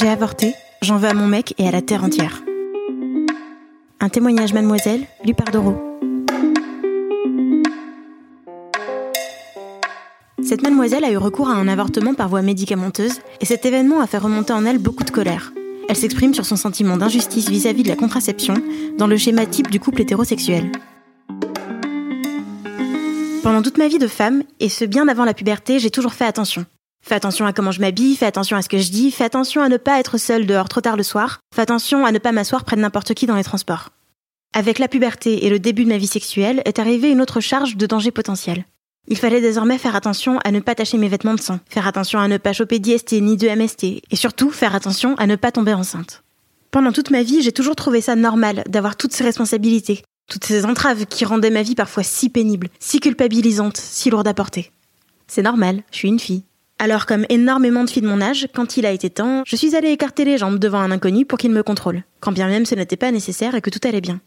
J'ai avorté, j'en veux à mon mec et à la terre entière. Un témoignage mademoiselle, lu par Doro. Cette mademoiselle a eu recours à un avortement par voie médicamenteuse et cet événement a fait remonter en elle beaucoup de colère. Elle s'exprime sur son sentiment d'injustice vis-à-vis de la contraception dans le schéma type du couple hétérosexuel. Pendant toute ma vie de femme, et ce bien avant la puberté, j'ai toujours fait attention. Fais attention à comment je m'habille, fais attention à ce que je dis, fais attention à ne pas être seule dehors trop tard le soir, fais attention à ne pas m'asseoir près de n'importe qui dans les transports. Avec la puberté et le début de ma vie sexuelle est arrivée une autre charge de danger potentiel. Il fallait désormais faire attention à ne pas tacher mes vêtements de sang, faire attention à ne pas choper d'IST ni de MST, et surtout faire attention à ne pas tomber enceinte. Pendant toute ma vie, j'ai toujours trouvé ça normal d'avoir toutes ces responsabilités, toutes ces entraves qui rendaient ma vie parfois si pénible, si culpabilisante, si lourde à porter. C'est normal, je suis une fille. Alors, comme énormément de filles de mon âge, quand il a été temps, je suis allée écarter les jambes devant un inconnu pour qu'il me contrôle, quand bien même ce n'était pas nécessaire et que tout allait bien.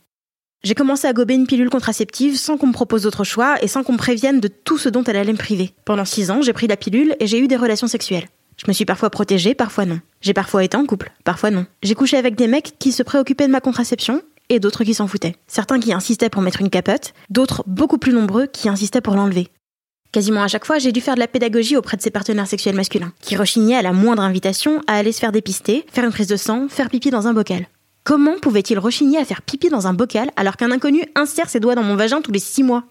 J'ai commencé à gober une pilule contraceptive sans qu'on me propose d'autre choix et sans qu'on me prévienne de tout ce dont elle allait me priver. Pendant six ans, j'ai pris la pilule et j'ai eu des relations sexuelles. Je me suis parfois protégée, parfois non. J'ai parfois été en couple, parfois non. J'ai couché avec des mecs qui se préoccupaient de ma contraception et d'autres qui s'en foutaient. Certains qui insistaient pour mettre une capote, d'autres beaucoup plus nombreux qui insistaient pour l'enlever. Quasiment à chaque fois, j'ai dû faire de la pédagogie auprès de ses partenaires sexuels masculins, qui rechignaient à la moindre invitation à aller se faire dépister, faire une prise de sang, faire pipi dans un bocal. Comment pouvait-il rechigner à faire pipi dans un bocal alors qu'un inconnu insère ses doigts dans mon vagin tous les six mois?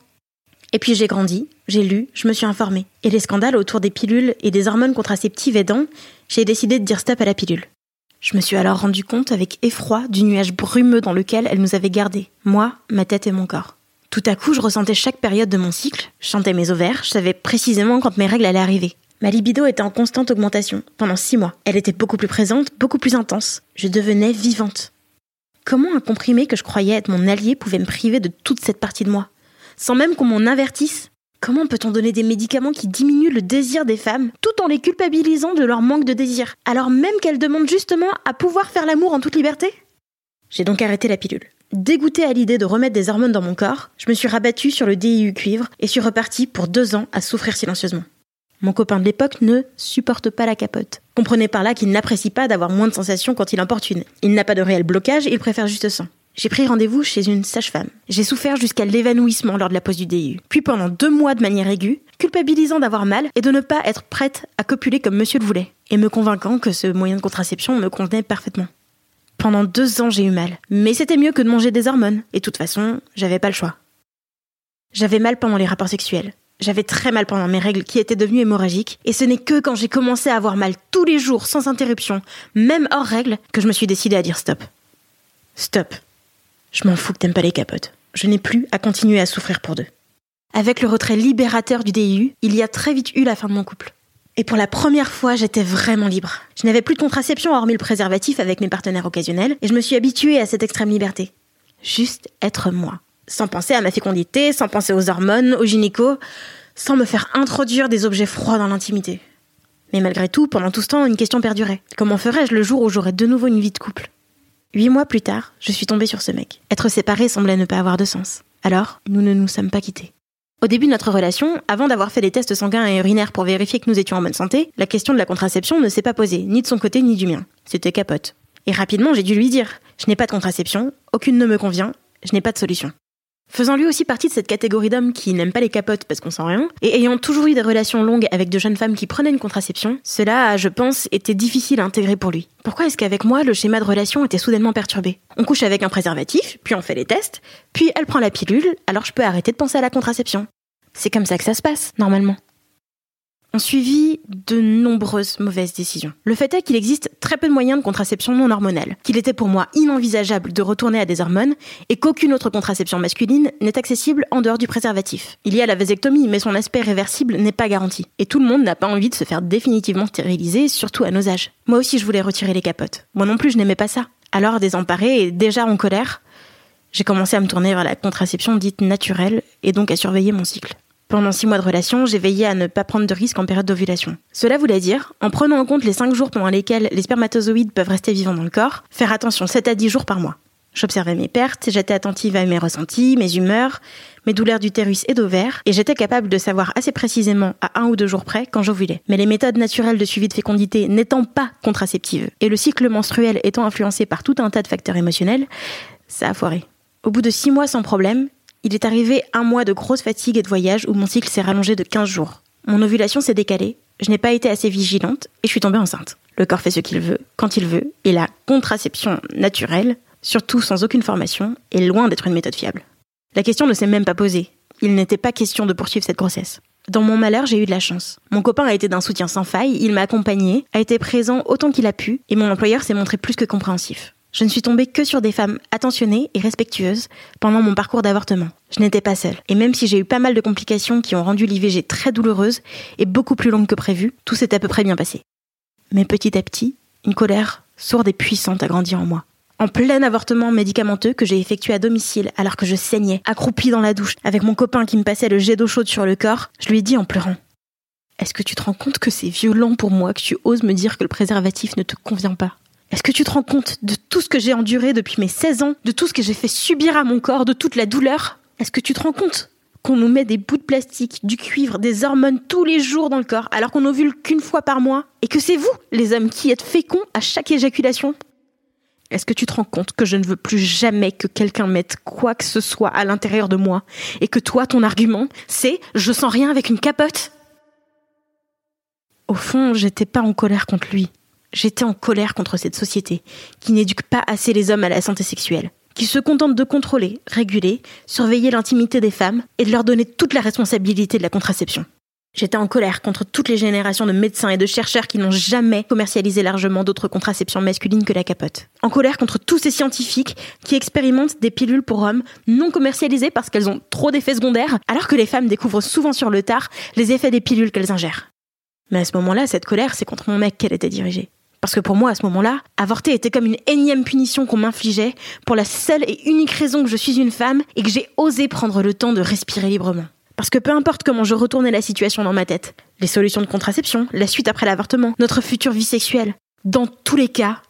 Et puis j'ai grandi, j'ai lu, je me suis informée. Et les scandales autour des pilules et des hormones contraceptives aidant, j'ai décidé de dire stop à la pilule. Je me suis alors rendu compte avec effroi du nuage brumeux dans lequel elle nous avait gardés, moi, ma tête et mon corps. Tout à coup, je ressentais chaque période de mon cycle, chantais mes ovaires, je savais précisément quand mes règles allaient arriver. Ma libido était en constante augmentation, pendant six mois. Elle était beaucoup plus présente, beaucoup plus intense. Je devenais vivante. Comment un comprimé que je croyais être mon allié pouvait me priver de toute cette partie de moi? Sans même qu'on m'en avertisse? Comment peut-on donner des médicaments qui diminuent le désir des femmes tout en les culpabilisant de leur manque de désir, alors même qu'elles demandent justement à pouvoir faire l'amour en toute liberté? J'ai donc arrêté la pilule. Dégoûtée à l'idée de remettre des hormones dans mon corps, je me suis rabattue sur le DIU cuivre et suis repartie pour deux ans à souffrir silencieusement. Mon copain de l'époque ne supporte pas la capote. Comprenez par là qu'il n'apprécie pas d'avoir moins de sensations quand il emporte une. Il n'a pas de réel blocage, il préfère juste ça. J'ai pris rendez-vous chez une sage-femme. J'ai souffert jusqu'à l'évanouissement lors de la pose du DIU. Puis pendant deux mois de manière aiguë, culpabilisant d'avoir mal et de ne pas être prête à copuler comme monsieur le voulait. Et me convainquant que ce moyen de contraception me convenait parfaitement. Pendant deux ans, j'ai eu mal. Mais c'était mieux que de manger des hormones. Et de toute façon, j'avais pas le choix. J'avais mal pendant les rapports sexuels. J'avais très mal pendant mes règles qui étaient devenues hémorragiques. Et ce n'est que quand j'ai commencé à avoir mal tous les jours, sans interruption, même hors règles, que je me suis décidée à dire stop. Stop. Je m'en fous que t'aimes pas les capotes. Je n'ai plus à continuer à souffrir pour deux. Avec le retrait libérateur du DIU, il y a très vite eu la fin de mon couple. Et pour la première fois, j'étais vraiment libre. Je n'avais plus de contraception hormis le préservatif avec mes partenaires occasionnels, et je me suis habituée à cette extrême liberté. Juste être moi. Sans penser à ma fécondité, sans penser aux hormones, aux gynécos, sans me faire introduire des objets froids dans l'intimité. Mais malgré tout, pendant tout ce temps, une question perdurait. Comment ferais-je le jour où j'aurais de nouveau une vie de couple? Huit mois plus tard, je suis tombée sur ce mec. Être séparés semblait ne pas avoir de sens. Alors, nous ne nous sommes pas quittés. Au début de notre relation, avant d'avoir fait des tests sanguins et urinaires pour vérifier que nous étions en bonne santé, la question de la contraception ne s'est pas posée, ni de son côté ni du mien. C'était capote. Et rapidement, j'ai dû lui dire Je n'ai pas de contraception, aucune ne me convient, je n'ai pas de solution. Faisant lui aussi partie de cette catégorie d'hommes qui n'aiment pas les capotes parce qu'on sent rien, et ayant toujours eu des relations longues avec de jeunes femmes qui prenaient une contraception, cela, je pense, était difficile à intégrer pour lui. Pourquoi est-ce qu'avec moi, le schéma de relation était soudainement perturbé? On couche avec un préservatif, puis on fait les tests, puis elle prend la pilule, alors je peux arrêter de penser à la contraception. C'est comme ça que ça se passe, normalement. ont suivi de nombreuses mauvaises décisions. Le fait est qu'il existe très peu de moyens de contraception non hormonale, qu'il était pour moi inenvisageable de retourner à des hormones et qu'aucune autre contraception masculine n'est accessible en dehors du préservatif. Il y a la vasectomie, mais son aspect réversible n'est pas garanti. Et tout le monde n'a pas envie de se faire définitivement stériliser, surtout à nos âges. Moi aussi, je voulais retirer les capotes. Moi non plus, je n'aimais pas ça. Alors, désemparée et déjà en colère, j'ai commencé à me tourner vers la contraception dite naturelle et donc à surveiller mon cycle. Pendant six mois de relation, j'ai veillé à ne pas prendre de risques en période d'ovulation. Cela voulait dire, en prenant en compte les cinq jours pendant lesquels les spermatozoïdes peuvent rester vivants dans le corps, faire attention 7 à 10 jours par mois. J'observais mes pertes, j'étais attentive à mes ressentis, mes humeurs, mes douleurs d'utérus et d'ovaire, et j'étais capable de savoir assez précisément à un ou deux jours près quand j'ovulais. Mais les méthodes naturelles de suivi de fécondité n'étant pas contraceptives, et le cycle menstruel étant influencé par tout un tas de facteurs émotionnels, ça a foiré. Au bout de six mois sans problème, il est arrivé un mois de grosse fatigue et de voyage où mon cycle s'est rallongé de 15 jours. Mon ovulation s'est décalée, je n'ai pas été assez vigilante et je suis tombée enceinte. Le corps fait ce qu'il veut, quand il veut, et la contraception naturelle, surtout sans aucune formation, est loin d'être une méthode fiable. La question ne s'est même pas posée. Il n'était pas question de poursuivre cette grossesse. Dans mon malheur, j'ai eu de la chance. Mon copain a été d'un soutien sans faille, il m'a accompagné, a été présent autant qu'il a pu, et mon employeur s'est montré plus que compréhensif. Je ne suis tombée que sur des femmes attentionnées et respectueuses pendant mon parcours d'avortement. Je n'étais pas seule. Et même si j'ai eu pas mal de complications qui ont rendu l'IVG très douloureuse et beaucoup plus longue que prévu, tout s'est à peu près bien passé. Mais petit à petit, une colère sourde et puissante a grandi en moi. En plein avortement médicamenteux que j'ai effectué à domicile alors que je saignais, accroupie dans la douche, avec mon copain qui me passait le jet d'eau chaude sur le corps, je lui ai dit en pleurant Est-ce que tu te rends compte que c'est violent pour moi que tu oses me dire que le préservatif ne te convient pas? Est-ce que tu te rends compte de tout ce que j'ai enduré depuis mes 16 ans, de tout ce que j'ai fait subir à mon corps, de toute la douleur? Est-ce que tu te rends compte qu'on nous met des bouts de plastique, du cuivre, des hormones tous les jours dans le corps, alors qu'on ovule qu'une fois par mois, et que c'est vous, les hommes, qui êtes féconds à chaque éjaculation? Est-ce que tu te rends compte que je ne veux plus jamais que quelqu'un mette quoi que ce soit à l'intérieur de moi, et que toi, ton argument, c'est je sens rien avec une capote Au fond, j'étais pas en colère contre lui. J'étais en colère contre cette société qui n'éduque pas assez les hommes à la santé sexuelle, qui se contente de contrôler, réguler, surveiller l'intimité des femmes et de leur donner toute la responsabilité de la contraception. J'étais en colère contre toutes les générations de médecins et de chercheurs qui n'ont jamais commercialisé largement d'autres contraceptions masculines que la capote. En colère contre tous ces scientifiques qui expérimentent des pilules pour hommes non commercialisées parce qu'elles ont trop d'effets secondaires, alors que les femmes découvrent souvent sur le tard les effets des pilules qu'elles ingèrent. Mais à ce moment-là, cette colère, c'est contre mon mec qu'elle était dirigée. Parce que pour moi, à ce moment-là, avorter était comme une énième punition qu'on m'infligeait pour la seule et unique raison que je suis une femme et que j'ai osé prendre le temps de respirer librement. Parce que peu importe comment je retournais la situation dans ma tête, les solutions de contraception, la suite après l'avortement, notre future vie sexuelle, dans tous les cas,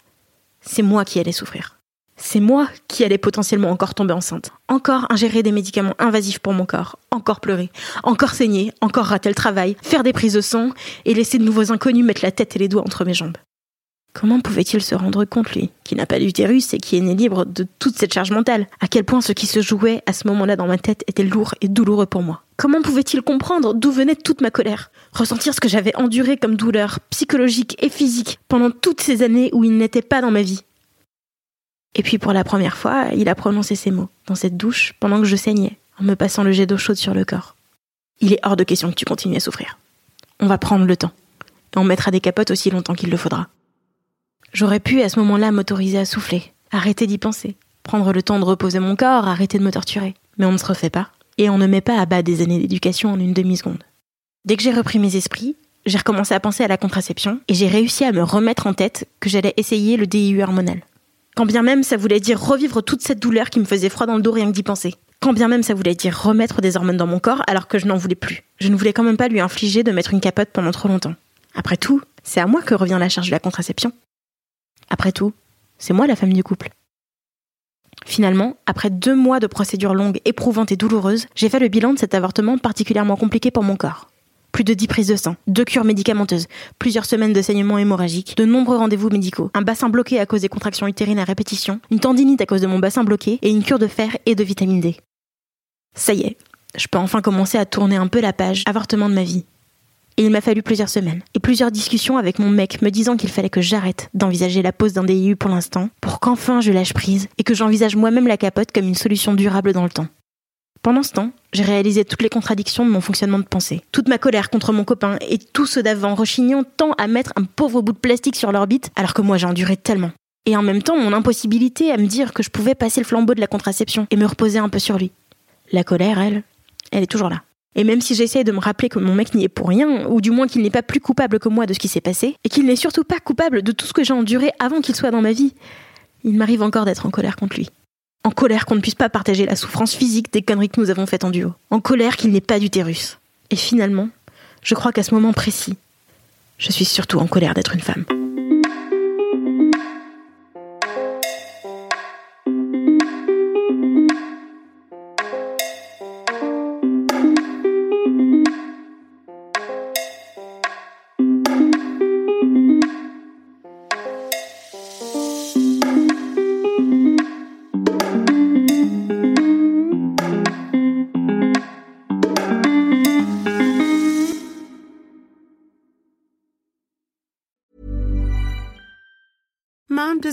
c'est moi qui allais souffrir. C'est moi qui allais potentiellement encore tomber enceinte, encore ingérer des médicaments invasifs pour mon corps, encore pleurer, encore saigner, encore rater le travail, faire des prises de sang et laisser de nouveaux inconnus mettre la tête et les doigts entre mes jambes. Comment pouvait-il se rendre compte, lui, qui n'a pas d'utérus et qui est né libre de toute cette charge mentale? À quel point ce qui se jouait à ce moment-là dans ma tête était lourd et douloureux pour moi? Comment pouvait-il comprendre d'où venait toute ma colère? Ressentir ce que j'avais enduré comme douleur psychologique et physique pendant toutes ces années où il n'était pas dans ma vie Et puis pour la première fois, il a prononcé ces mots, dans cette douche, pendant que je saignais, en me passant le jet d'eau chaude sur le corps. Il est hors de question que tu continues à souffrir. On va prendre le temps. Et on mettra des capotes aussi longtemps qu'il le faudra. J'aurais pu à ce moment-là m'autoriser à souffler, arrêter d'y penser, prendre le temps de reposer mon corps, arrêter de me torturer. Mais on ne se refait pas, et on ne met pas à bas des années d'éducation en une demi-seconde. Dès que j'ai repris mes esprits, j'ai recommencé à penser à la contraception, et j'ai réussi à me remettre en tête que j'allais essayer le DIU hormonal. Quand bien même ça voulait dire revivre toute cette douleur qui me faisait froid dans le dos rien que d'y penser. Quand bien même ça voulait dire remettre des hormones dans mon corps alors que je n'en voulais plus. Je ne voulais quand même pas lui infliger de mettre une capote pendant trop longtemps. Après tout, c'est à moi que revient la charge de la contraception. Après tout, c'est moi la femme du couple. Finalement, après deux mois de procédures longues, éprouvantes et douloureuses, j'ai fait le bilan de cet avortement particulièrement compliqué pour mon corps. Plus de dix prises de sang, deux cures médicamenteuses, plusieurs semaines de saignement hémorragique, de nombreux rendez-vous médicaux, un bassin bloqué à cause des contractions utérines à répétition, une tendinite à cause de mon bassin bloqué et une cure de fer et de vitamine D. Ça y est, je peux enfin commencer à tourner un peu la page avortement de ma vie. Et il m'a fallu plusieurs semaines et plusieurs discussions avec mon mec me disant qu'il fallait que j'arrête d'envisager la pose d'un DIU pour l'instant, pour qu'enfin je lâche prise et que j'envisage moi-même la capote comme une solution durable dans le temps. Pendant ce temps, j'ai réalisé toutes les contradictions de mon fonctionnement de pensée. Toute ma colère contre mon copain et tous ceux d'avant rechignant tant à mettre un pauvre bout de plastique sur l'orbite alors que moi j'ai enduré tellement. Et en même temps, mon impossibilité à me dire que je pouvais passer le flambeau de la contraception et me reposer un peu sur lui. La colère, elle, elle est toujours là. Et même si j'essaie de me rappeler que mon mec n'y est pour rien, ou du moins qu'il n'est pas plus coupable que moi de ce qui s'est passé, et qu'il n'est surtout pas coupable de tout ce que j'ai enduré avant qu'il soit dans ma vie, il m'arrive encore d'être en colère contre lui. En colère qu'on ne puisse pas partager la souffrance physique des conneries que nous avons faites en duo. En colère qu'il n'ait pas d'utérus. Et finalement, je crois qu'à ce moment précis, je suis surtout en colère d'être une femme.